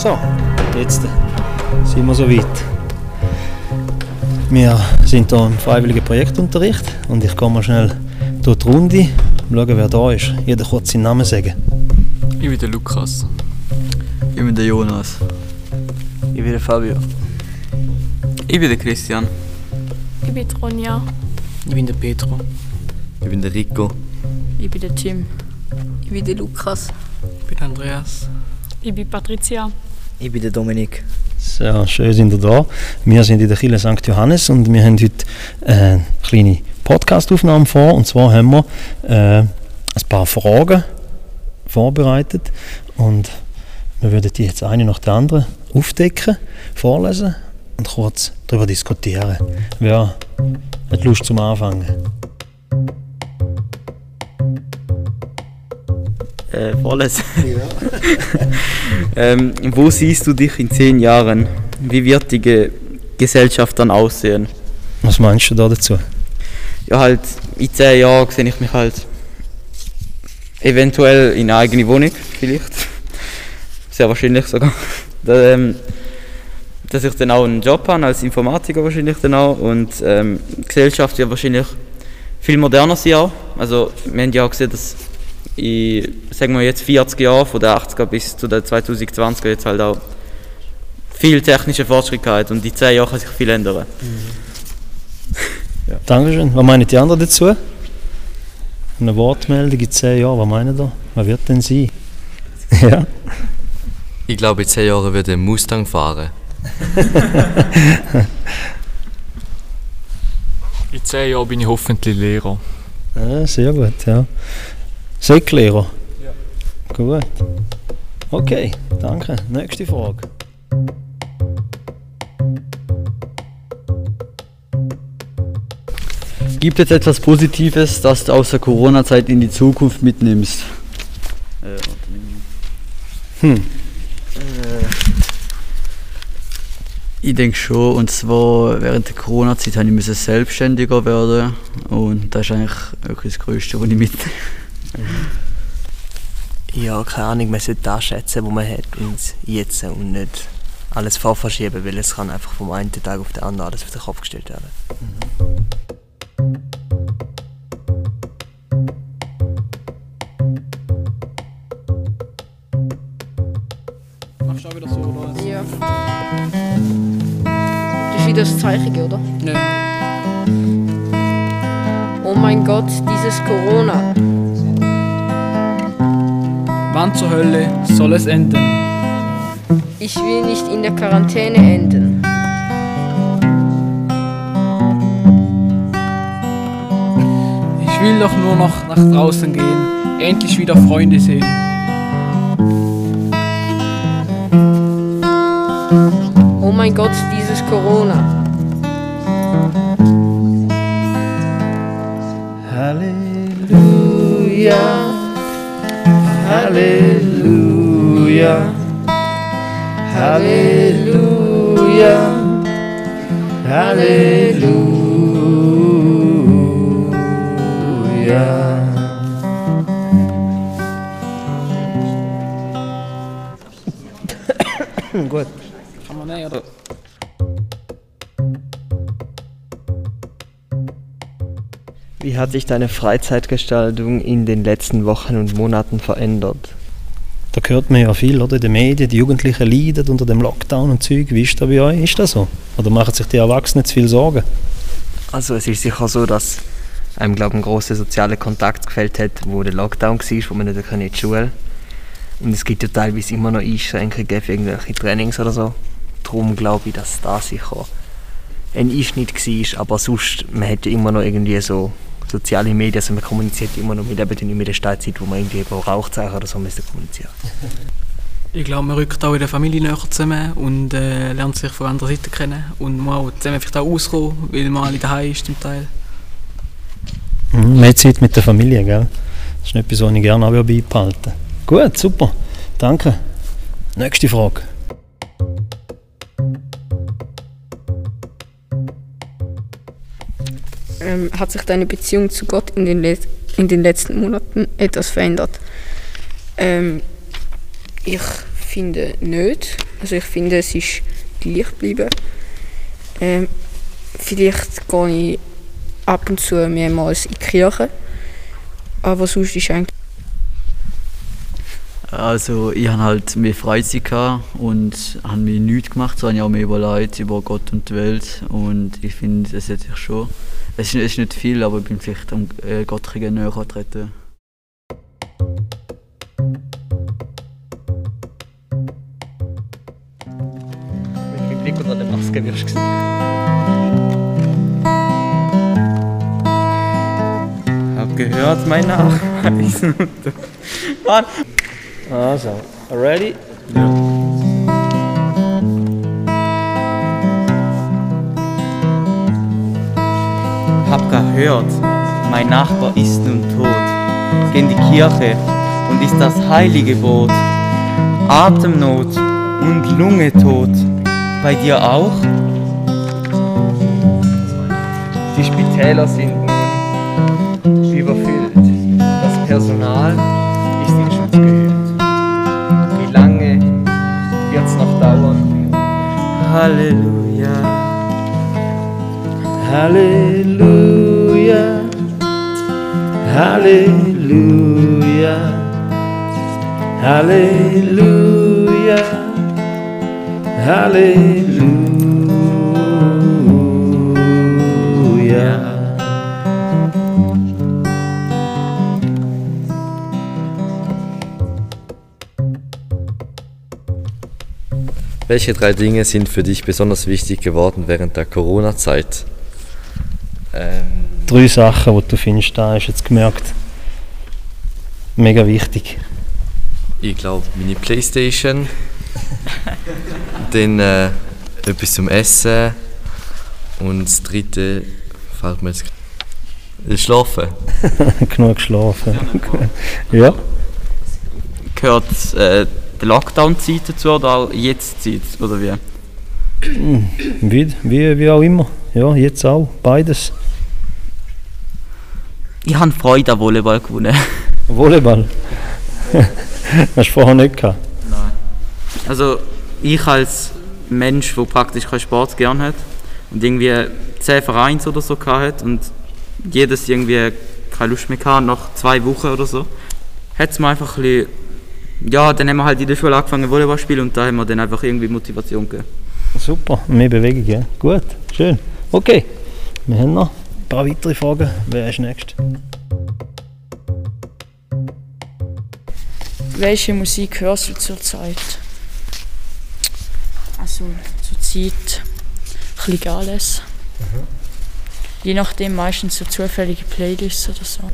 So, jetzt sind wir soweit. Wir sind hier im freiwilligen Projektunterricht und ich gehe mal schnell durch die Runde, schauen, wer da ist. Jeder kurz seinen Namen sagen. Ich bin der Lukas. Ich bin der Jonas. Ich bin der Fabio. Ich bin der Christian. Ich bin Ronja. Ich bin der Petro. Ich bin der Rico. Ich bin der Tim. Ich bin der Lukas. Ich bin Andreas. Ich bin Patricia. Ich bin der Dominik. So, schön sind ihr da. Wir sind in der Kirche St. Johannes und wir haben heute äh, eine kleine Podcastaufnahme vor. Und zwar haben wir äh, ein paar Fragen vorbereitet und wir würden die jetzt eine nach der anderen aufdecken, vorlesen und kurz darüber diskutieren. Wer hat Lust zum Anfangen? Äh, vorlesen. ähm, wo siehst du dich in zehn Jahren? Wie wird die Ge Gesellschaft dann aussehen? Was meinst du da dazu? Ja, halt, in zehn Jahren sehe ich mich halt eventuell in eine eigene Wohnung, vielleicht. Sehr wahrscheinlich sogar. Da, ähm, dass ich dann auch einen Job habe, als Informatiker wahrscheinlich dann auch. Und ähm, die Gesellschaft wird wahrscheinlich viel moderner sein auch. Also wir haben ja auch gesehen, dass in, sagen wir jetzt 40 Jahren, von den 80er bis zu den 2020er jetzt halt auch viel technische Fortschritt gehabt und in 10 Jahren kann sich viel ändern. ja. Dankeschön. Was meinen die anderen dazu? Eine Wortmeldung in 10 Jahren, was meinen ihr? Was wird denn sein? ja. Ich glaube, in 10 Jahren wird ein Mustang fahren. in 10 Jahren bin ich hoffentlich Lehrer. Ja, sehr gut, ja. Säcklehrer? Ja. Gut. Okay, danke. Nächste Frage. Gibt es etwas Positives, das du aus der Corona-Zeit in die Zukunft mitnimmst? Äh, hm. Äh, ich denke schon, und zwar während der Corona-Zeit habe ich selbstständiger werden und das ist eigentlich wirklich das Größte, was ich mitnehme. Ja, keine Ahnung, man sollte das schätzen, was man hat und jetzt und nicht alles vorverschieben, weil es kann einfach vom einen Tag auf den anderen alles auf den Kopf gestellt werden. Mhm. Machst du auch wieder so, oder? Ja. Das ist wieder das Zeichen, oder? Ja. Oh mein Gott, dieses Corona. Wann zur Hölle soll es enden? Ich will nicht in der Quarantäne enden. Ich will doch nur noch nach draußen gehen, endlich wieder Freunde sehen. Oh mein Gott, dieses Corona. Halleluja. Halleluja. Halleluja. Halleluja. Gut. Wie hat sich deine Freizeitgestaltung in den letzten Wochen und Monaten verändert? Da hört man ja viel, oder? In den Medien, die Jugendlichen leiden unter dem Lockdown und Zeug. Wie ist das bei euch? Ist das so? Oder machen sich die Erwachsenen zu viel Sorgen? Also es ist sicher so, dass einem, glaube ein großer sozialer Kontakt gefällt hat, wo der Lockdown war, wo man nicht in die Schule Und es gibt ja teilweise immer noch Einschränkungen für irgendwelche Trainings oder so. Darum glaube ich, dass das sicher ein Einschnitt war, aber sonst, man hat ja immer noch irgendwie so soziale Medien, also man kommuniziert immer noch mit, eben mit der Stadtzeit, wo man irgendwie Rauchzeichen oder so müsste kommunizieren. Ich glaube, man rückt auch in der Familie näher zusammen und äh, lernt sich von anderer Seite kennen und muss auch zusammen vielleicht auch auskommen, weil man alle daheim ist zum Teil. Mhm, mehr Zeit mit der Familie, gell? Das ist etwas, was ich gerne auch beibehalten Gut, super. Danke. Nächste Frage. Ähm, hat sich deine Beziehung zu Gott in den, in den letzten Monaten etwas verändert? Ähm, ich finde nicht. Also ich finde, es ist gleich geblieben. Ähm, vielleicht gehe ich ab und zu mehrmals in die Kirche. Aber sonst ist eigentlich Also ich hatte halt mehr Freizeit und habe mir nichts gemacht, so ich auch mehr überlegt über Gott und die Welt und ich finde, es hat sich schon, es ist, nicht viel, aber ich bin vielleicht am äh, Gott näher getreten. Mit Blick unter der Maske wirst du gesehen. Hab gehört, mein Nachweis. Mann. Also, ready? Hab gehört, mein Nachbar ist nun tot. Geh in die Kirche und ist das heilige Boot. Atemnot und Lungetod. Bei dir auch? Die Spitäler sind nun überfüllt. Das Personal ist in Schutz gehüllt. Wie lange wird's noch dauern? Halleluja. Halleluja, Halleluja, Halleluja, Halleluja. Welche drei Dinge sind für dich besonders wichtig geworden während der Corona-Zeit? Ähm, Drei Sachen, die du findest, da hast du jetzt gemerkt. Mega wichtig. Ich glaube, meine Playstation. Dann äh, etwas zum Essen. Und das dritte fällt mir jetzt. äh, Schlafen. Genug geschlafen. ja. Gehört äh, die Lockdown-Zeit dazu oder auch jetzt Zeit? Oder wie? Wie, wie, wie auch immer. Ja, jetzt auch. Beides. Ich habe Freude an Volleyball gewonnen. Volleyball. Hast du vorher nicht gehabt? Also ich als Mensch, der praktisch keinen Sport gern hat und irgendwie 10 Vereins oder so hat und jedes irgendwie keine Lust mehr hatte, nach zwei Wochen oder so, hat es mir einfach ein bisschen, ja, dann haben wir halt in der Schule angefangen Volleyball zu spielen und da haben wir dann einfach irgendwie Motivation gegeben. Super, mehr Bewegung, ja. Gut, schön. Okay, wir haben noch paar weitere Fragen. Wer ist nächst? Welche Musik hörst du zurzeit? Also zurzeit ein bisschen alles. Je nachdem meistens so zufällige Playlists oder so.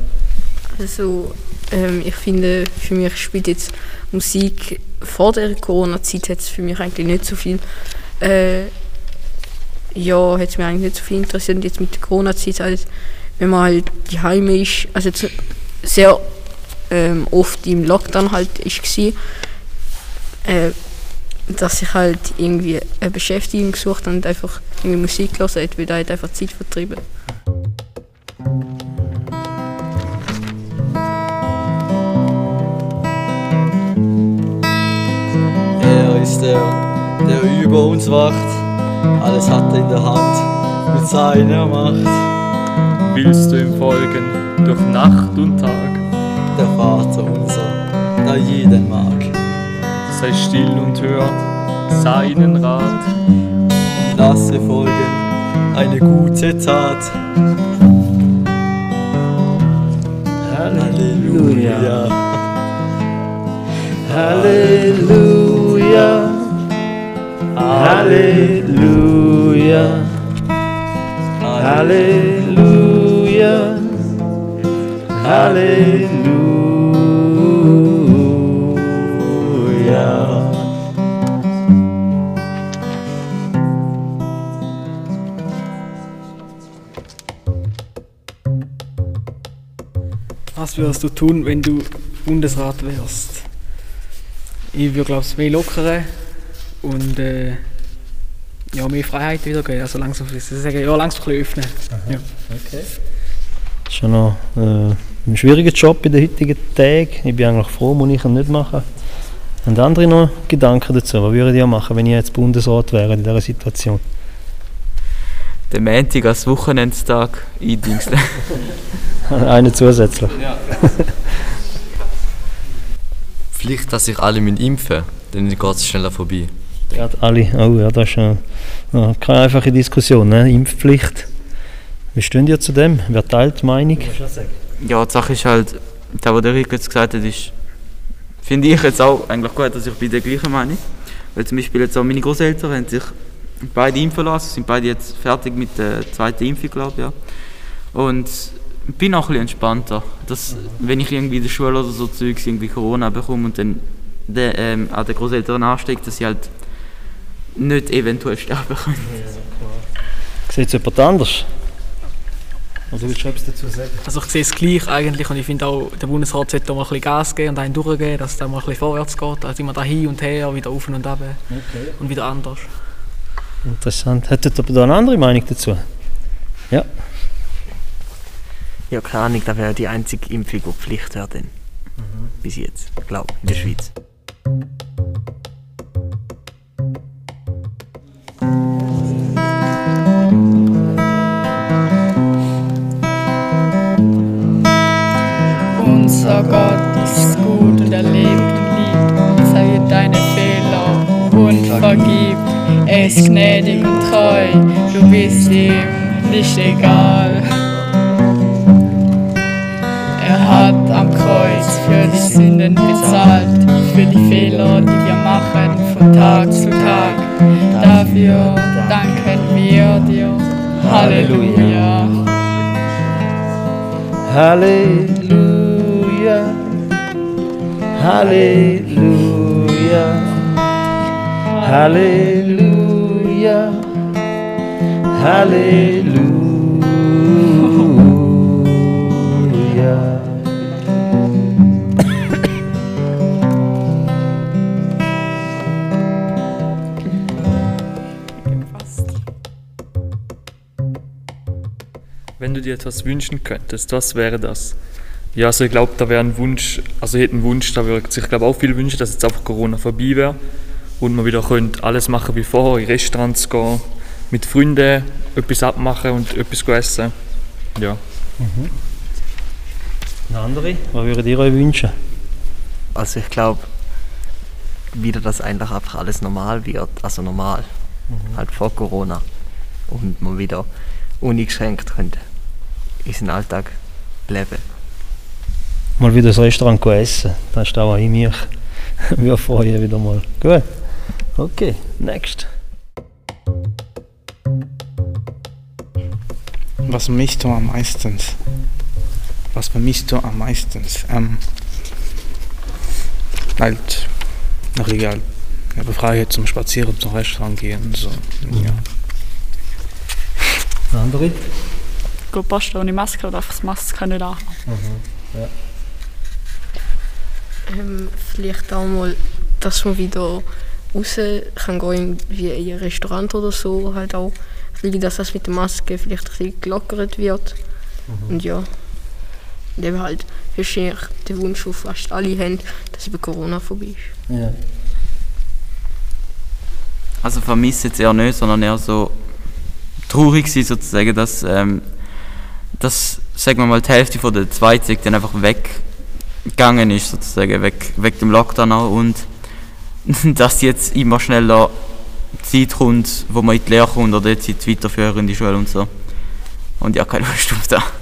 Also, ähm, ich finde, für mich spielt jetzt Musik vor der Corona-Zeit hat es für mich eigentlich nicht so viel. Äh, ja, hat es mir eigentlich nicht so viel interessiert. Und jetzt mit der Corona-Zeit halt, wenn man halt daheim ist, also sehr ähm, oft im Lockdown halt ist war, äh, dass ich halt irgendwie eine Beschäftigung gesucht und einfach irgendwie Musik gehört habe, weil da halt einfach Zeit vertrieben. Er ist der, der über uns wacht, alles hat er in der Hand mit seiner Macht. Willst du ihm folgen durch Nacht und Tag? Der Vater unser, der jeden mag. Sei still und hör seinen Rat. Lasse folgen eine gute Tat. Halleluja. Halleluja, Halleluja, Halleluja, Halleluja. Was würdest du tun, wenn du Bundesrat wärst? Ich würde glaube ich mehr lockern und äh, ja, mehr Freiheit wieder geben. Also langsam, ich sagen, ja, langsam ein bisschen öffnen. Ja. Das ist schon noch äh, ein schwieriger Job in den heutigen Tagen. Ich bin eigentlich froh, muss ich ihn nicht machen. Haben andere noch Gedanken dazu? Was würdet ihr machen, wenn ihr jetzt Bundesrat wäre in dieser Situation? Den Montag als Wochenendstag eindingseln. Einen zusätzlich. Vielleicht, dass sich alle mit impfen dann geht es schneller vorbei. Gerade alle. Oh ja, das ist äh, ja, keine einfache Diskussion. Ne? Impfpflicht. Wie stehen ihr zu dem? Wer teilt die Meinung? Ja, die Sache ist halt, das, was der Rico jetzt gesagt hat, ist, finde ich jetzt auch eigentlich gut, dass ich bei der gleichen Meinung Weil zum Beispiel jetzt auch meine Großeltern haben sich beide impfen lassen, sind beide jetzt fertig mit der zweiten Impfung, glaube ich. Ja. Und bin auch ein bisschen entspannter. Dass, wenn ich irgendwie in der Schule oder so Zeugs irgendwie Corona bekomme und dann der, ähm, an den Großeltern ansteckt, dass sie halt nicht eventuell sterben können. Sieht es jemand anders? Also willst du etwas dazu sagen? Also ich sehe es gleich eigentlich und ich finde auch, der Bundesrat sollte da mal ein bisschen Gas geben und einen durchgeben, dass es dann mal ein bisschen vorwärts geht. Also immer da hin und her, wieder auf und ab Okay. und wieder anders. Interessant. Hättet ihr da eine andere Meinung dazu? Ja. Ja, keine Ahnung, das wäre die einzige Impfung, die Pflicht wäre dann. Bis jetzt, glaube ich, in der Schweiz. Unser Gott ist gut und er lebt und liebt. Zeige deine Fehler und vergib. Er ist gnädig und treu, du bist ihm nicht egal. Er hat am Kreuz für die Sünden bezahlt, für die Fehler, die wir machen von Tag zu Tag. Dafür danken wir dir. Halleluja. Halleluja. Halleluja. Halleluja. Halleluja. Wenn du dir etwas wünschen könntest, was wäre das? Ja, also ich glaube, da wäre ein Wunsch, also ich hätte einen Wunsch, da würde sich glaube auch viel wünschen, dass jetzt einfach Corona vorbei wäre und man wieder könnte alles machen wie vorher, in Restaurants gehen, mit Freunden etwas abmachen und etwas essen. Ja. Eine andere? Was würdet ihr euch wünschen? Also ich glaube, wieder, dass eigentlich einfach alles normal wird, also normal, halt vor Corona. Und man wieder uneingeschränkt könnte in seinen Alltag leben. Mal wieder ins Restaurant gehen essen. Das ist auch in mich. Wir freuen wieder mal. Gut. Okay, next. Was vermisst du am meisten? Was vermisst du am meisten? Ähm, halt, nach egal, eine Freiheit zum Spazieren, zum Restaurant gehen so. Ja. Andere? Gut, posten ohne Maske oder einfach das Maske nicht an. Ja. Ähm, vielleicht auch mal, dass man wieder raus kann gehen, wie in ein Restaurant oder so, halt auch, bisschen, dass das mit der Maske vielleicht ein bisschen gelockert wird. Und ja, und eben halt, das ist eigentlich der Wunsch, den fast alle haben, dass über Corona vorbei ist. Ja. Also vermisse jetzt eher nicht, sondern eher so traurig sein sozusagen, dass, ähm, dass sagen wir mal, die Hälfte von der Zweizig dann einfach weggegangen ist, sozusagen, weg, weg dem Lockdown auch und dass jetzt immer schneller Zeit kommt, wo man in die Lehre kommt oder jetzt in die weiterführende Schule und so. Und ja, keine Lust auf das.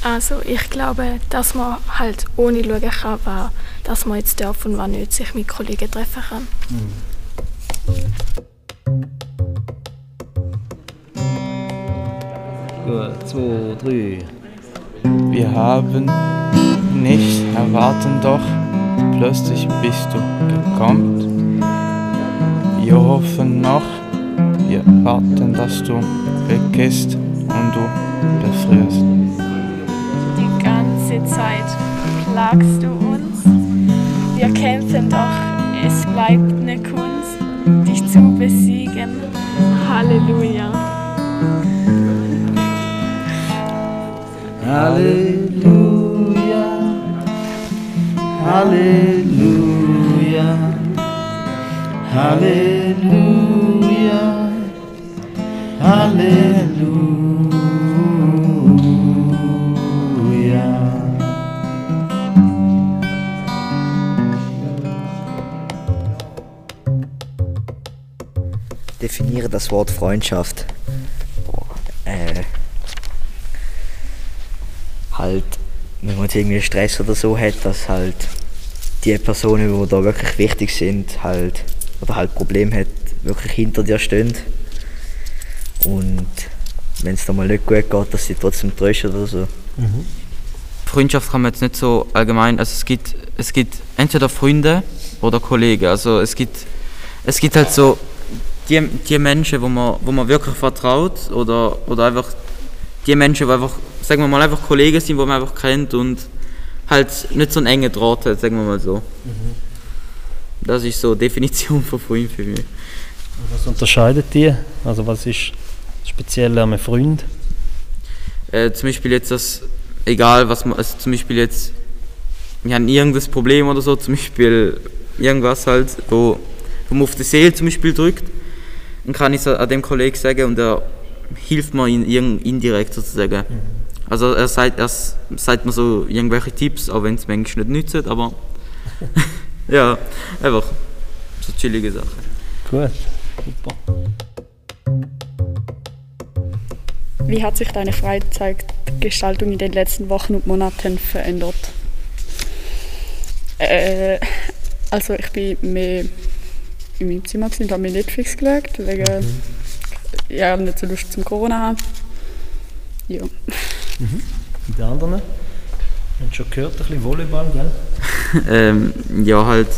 Also ich glaube, dass man halt ohne schauen kann, was, dass man jetzt darf und wann nicht sich mit Kollegen treffen kann. Gut, zwei, drei. Wir haben nicht erwarten, doch plötzlich bist du gekommen. Wir hoffen noch, wir warten, dass du weggehst und du befrierst. Die ganze Zeit plagst du uns. Wir kämpfen doch, es bleibt eine Kunst, dich zu besiegen. Halleluja. Halleluja. Halleluja. Halleluja, Halleluja. Definiere das Wort Freundschaft. Äh, halt, wenn man jetzt irgendwie Stress oder so hat, dass halt die Personen, die da wirklich wichtig sind, halt, oder halt Probleme hat, wirklich hinter dir stehen. Und wenn es da mal nicht gut geht, dass sie trotzdem trösten oder so. Freundschaft kann man jetzt nicht so allgemein, also es gibt, es gibt entweder Freunde oder Kollegen, also es gibt, es gibt halt so die, die Menschen, wo man, wo man wirklich vertraut oder, oder einfach die Menschen, die einfach, sagen wir mal, einfach Kollegen sind, die man einfach kennt und halt nicht so einen engen Draht hat, sagen wir mal so. Das ist so die Definition von Freund für mich. Was unterscheidet die? Also was ist speziell an einem Freund? Äh, zum Beispiel jetzt das, egal was man, also zum Beispiel jetzt, wir haben irgendein Problem oder so, zum Beispiel irgendwas halt, wo, wo man auf die Seele zum Beispiel drückt, dann kann ich es an dem Kollegen sagen und er hilft mir in, irgend- indirekt sozusagen. Also er sagt, er sagt mir so irgendwelche Tipps, auch wenn es manchmal nicht nützt, aber ja, einfach so chillige Sachen. Gut, super. Wie hat sich deine Freizeitgestaltung in den letzten Wochen und Monaten verändert? Äh, also ich bin mehr in meinem Zimmer gewesen und habe mir Netflix geschaut, wegen ja, nicht so Lust zum Corona haben. Ja. Mhm. Und die anderen? Wir haben schon gehört, ein bisschen Volleyball, gell? ähm, ja, halt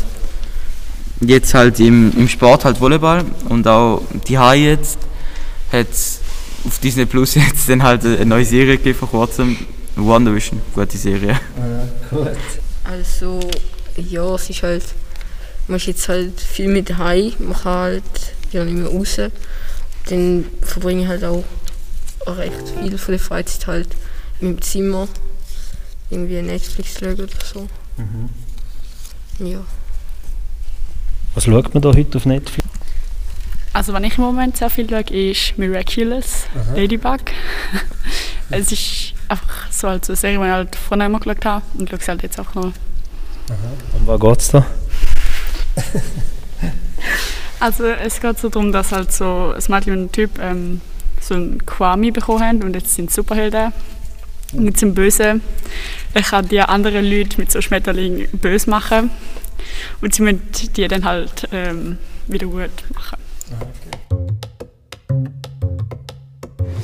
jetzt halt im, im Sport halt Volleyball und auch die H jetzt hat auf Disney Plus jetzt dann halt eine neue Serie gegeben vor kurzem, WandaVision, gute Serie. gut. Also, ja, es ist halt, man ist jetzt halt viel mit daheim, man kann halt ja nicht mehr raus. Dann verbringe ich halt auch recht viel von der Freizeit halt meinem Zimmer, irgendwie Netflix schauen oder so. Mhm. Ja. Was schaut man da heute auf Netflix? Also wenn ich im Moment sehr viel schaue, ist Miraculous, Aha. Ladybug. es ist einfach so halt so eine Serie, die ich halt vorher immer geschaut habe und schaue sie halt jetzt auch noch. Um was geht's da? Also es geht so darum, dass halt so ein Mädchen und ein Typ ähm, so einen Kwami bekommen haben und jetzt sind sie Superhelden. Und jetzt sind Böse. Er kann die anderen Leute mit so Schmetterlingen böse machen. Und sie müssen die dann halt ähm, wieder gut machen.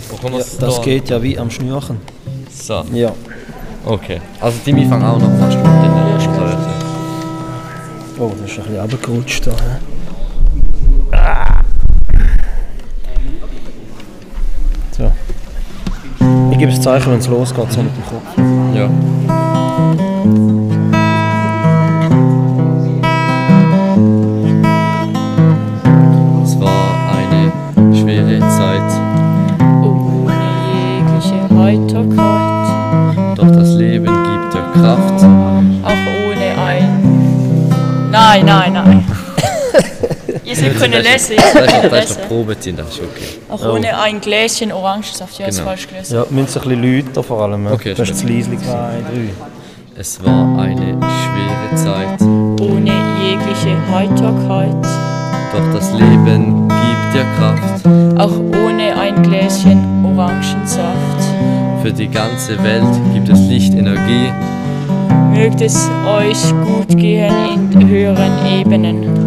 Wo kann Ja, das da- geht ja wie am Schnürchen. So. Ja. Okay. Also die fangen auch noch fast mit den Oh, das ist ein bisschen runtergerutscht da. hä? Das Zeichen, wenn es losgeht, so mit dem Kopf. Ja. Es war eine schwere Zeit, Ohne jegliche Heiterkeit, doch das Leben gibt dir Kraft. auch ohne ein. Nein, nein, nein. Ihr sollt können lesen, Das ist noch, können das ist lesen. Probeziehen, das ist okay. Auch ohne ein Gläschen Orangensaft, ja, das Genau. falsch gelesen. Ja, müssen ein bisschen lauter vor allem. ja. Okay, das ist leise. Zwei, drei. Es war eine schwere Zeit, Ohne jegliche Heiterkeit, doch das Leben gibt dir Kraft. auch ohne ein Gläschen Orangensaft. Für die ganze Welt gibt es Lichtenergie. Mögt es euch gut gehen in höheren Ebenen.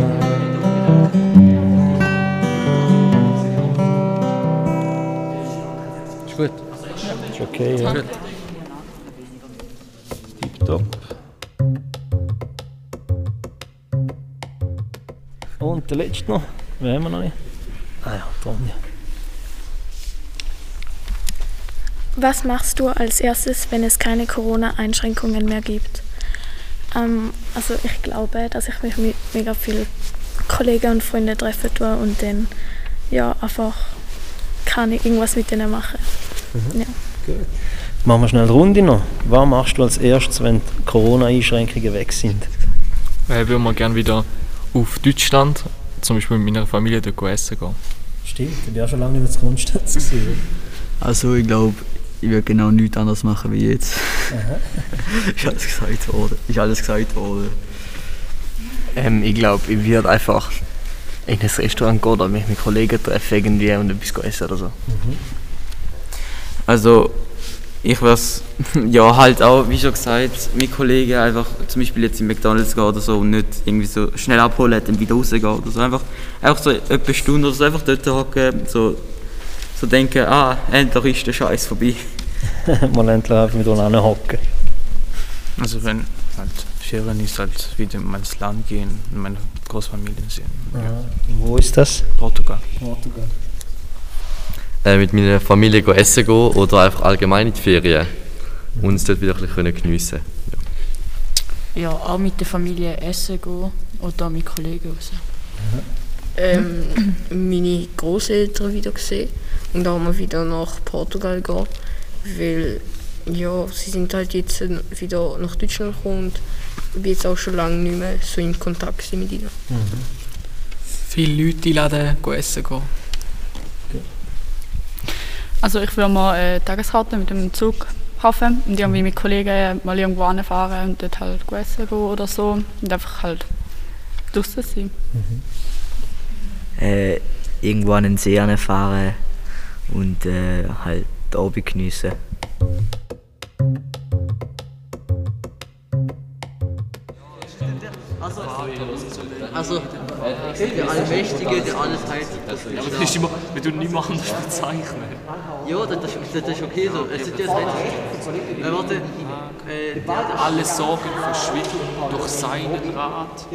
Okay, ja. Gut. Tipptopp. Und der letzte noch. Wen haben wir noch nicht? Ah ja, Tonja. Was machst du als erstes, wenn es keine Corona-Einschränkungen mehr gibt? Ähm, also ich glaube, dass ich mich mit mega vielen Kollegen und Freunden treffen tue und dann ja, einfach kann ich irgendwas mit denen machen. Ja. Gut. Machen wir schnell eine Runde noch. Was machst du als erstes, wenn die Corona-Einschränkungen weg sind? Äh, würde man gerne wieder auf Deutschland, zum Beispiel mit meiner Familie, dort essen gehen. Stimmt, bist auch schon lange nicht mehr zu gewesen. Also ich glaube, ich würde genau nichts anderes machen wie jetzt. Ist alles gesagt worden. Ist alles gesagt worden. Ähm, ich glaube, ich würde einfach in ein Restaurant gehen oder mich mit Kollegen treffen irgendwie und etwas essen oder so. Also ich was ja halt auch, wie schon gesagt, mit Kollegen einfach zum Beispiel jetzt in McDonalds gehen oder so und nicht irgendwie so schnell abholen, dann wieder rausgehen oder so. Einfach, einfach so etwa eine Stunde oder so einfach dort hocken, so, so denken, ah, endlich ist der Scheiß vorbei. Mal endlich einfach miteinander hocken. Also wenn halt Ferien ist, halt wieder mal ins Land gehen und meine Großfamilien sehen. Aha. Wo ist das? Portugal. Portugal. Äh, mit meiner Familie go essen gehen oder einfach allgemein in die Ferien. Und es dort wieder ein bisschen geniessen können. Ja, auch mit der Familie essen gehen oder mit Kollegen raus. ähm, meine Großeltern wieder gesehen und auch mal wieder nach Portugal gehen, weil ja, sie sind halt jetzt wieder nach Deutschland gekommen und ich bin jetzt auch schon lange nicht mehr so in Kontakt mit ihnen. Viele Leute einladen, essen gehen. Also ich würde mal äh, Tageskarte mit dem Zug kaufen und irgendwie mit Kollegen mal irgendwo fahren und dort halt essen gehen oder so und einfach halt draußen sein. Äh, irgendwo an den See fahren und äh, halt den Abend geniessen. Also, der Allmächtige, der alles heilt. Ja, aber das ist immer, wenn du niemand anders bezeichnen. Ja, das, das, das ist okay so. Es ist jetzt nicht. Äh, warte. Äh, Alle Sorgen verschwinden durch seinen Rat.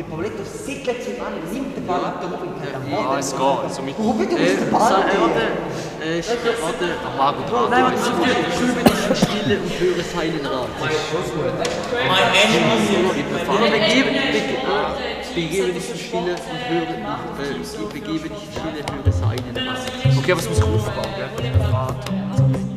Ja, es geht. Also mit äh, äh, warte. Äh, sch- warte. Margot Rat. Nein, warte, schulbe dich in Stille und höre seinen Rat. Aber begebe, bege, äh, begebe dich in Stille und höre, äh, begebe dich in Stille, höre seinen. Okay, aber es muss aufbauen, gell? Rat.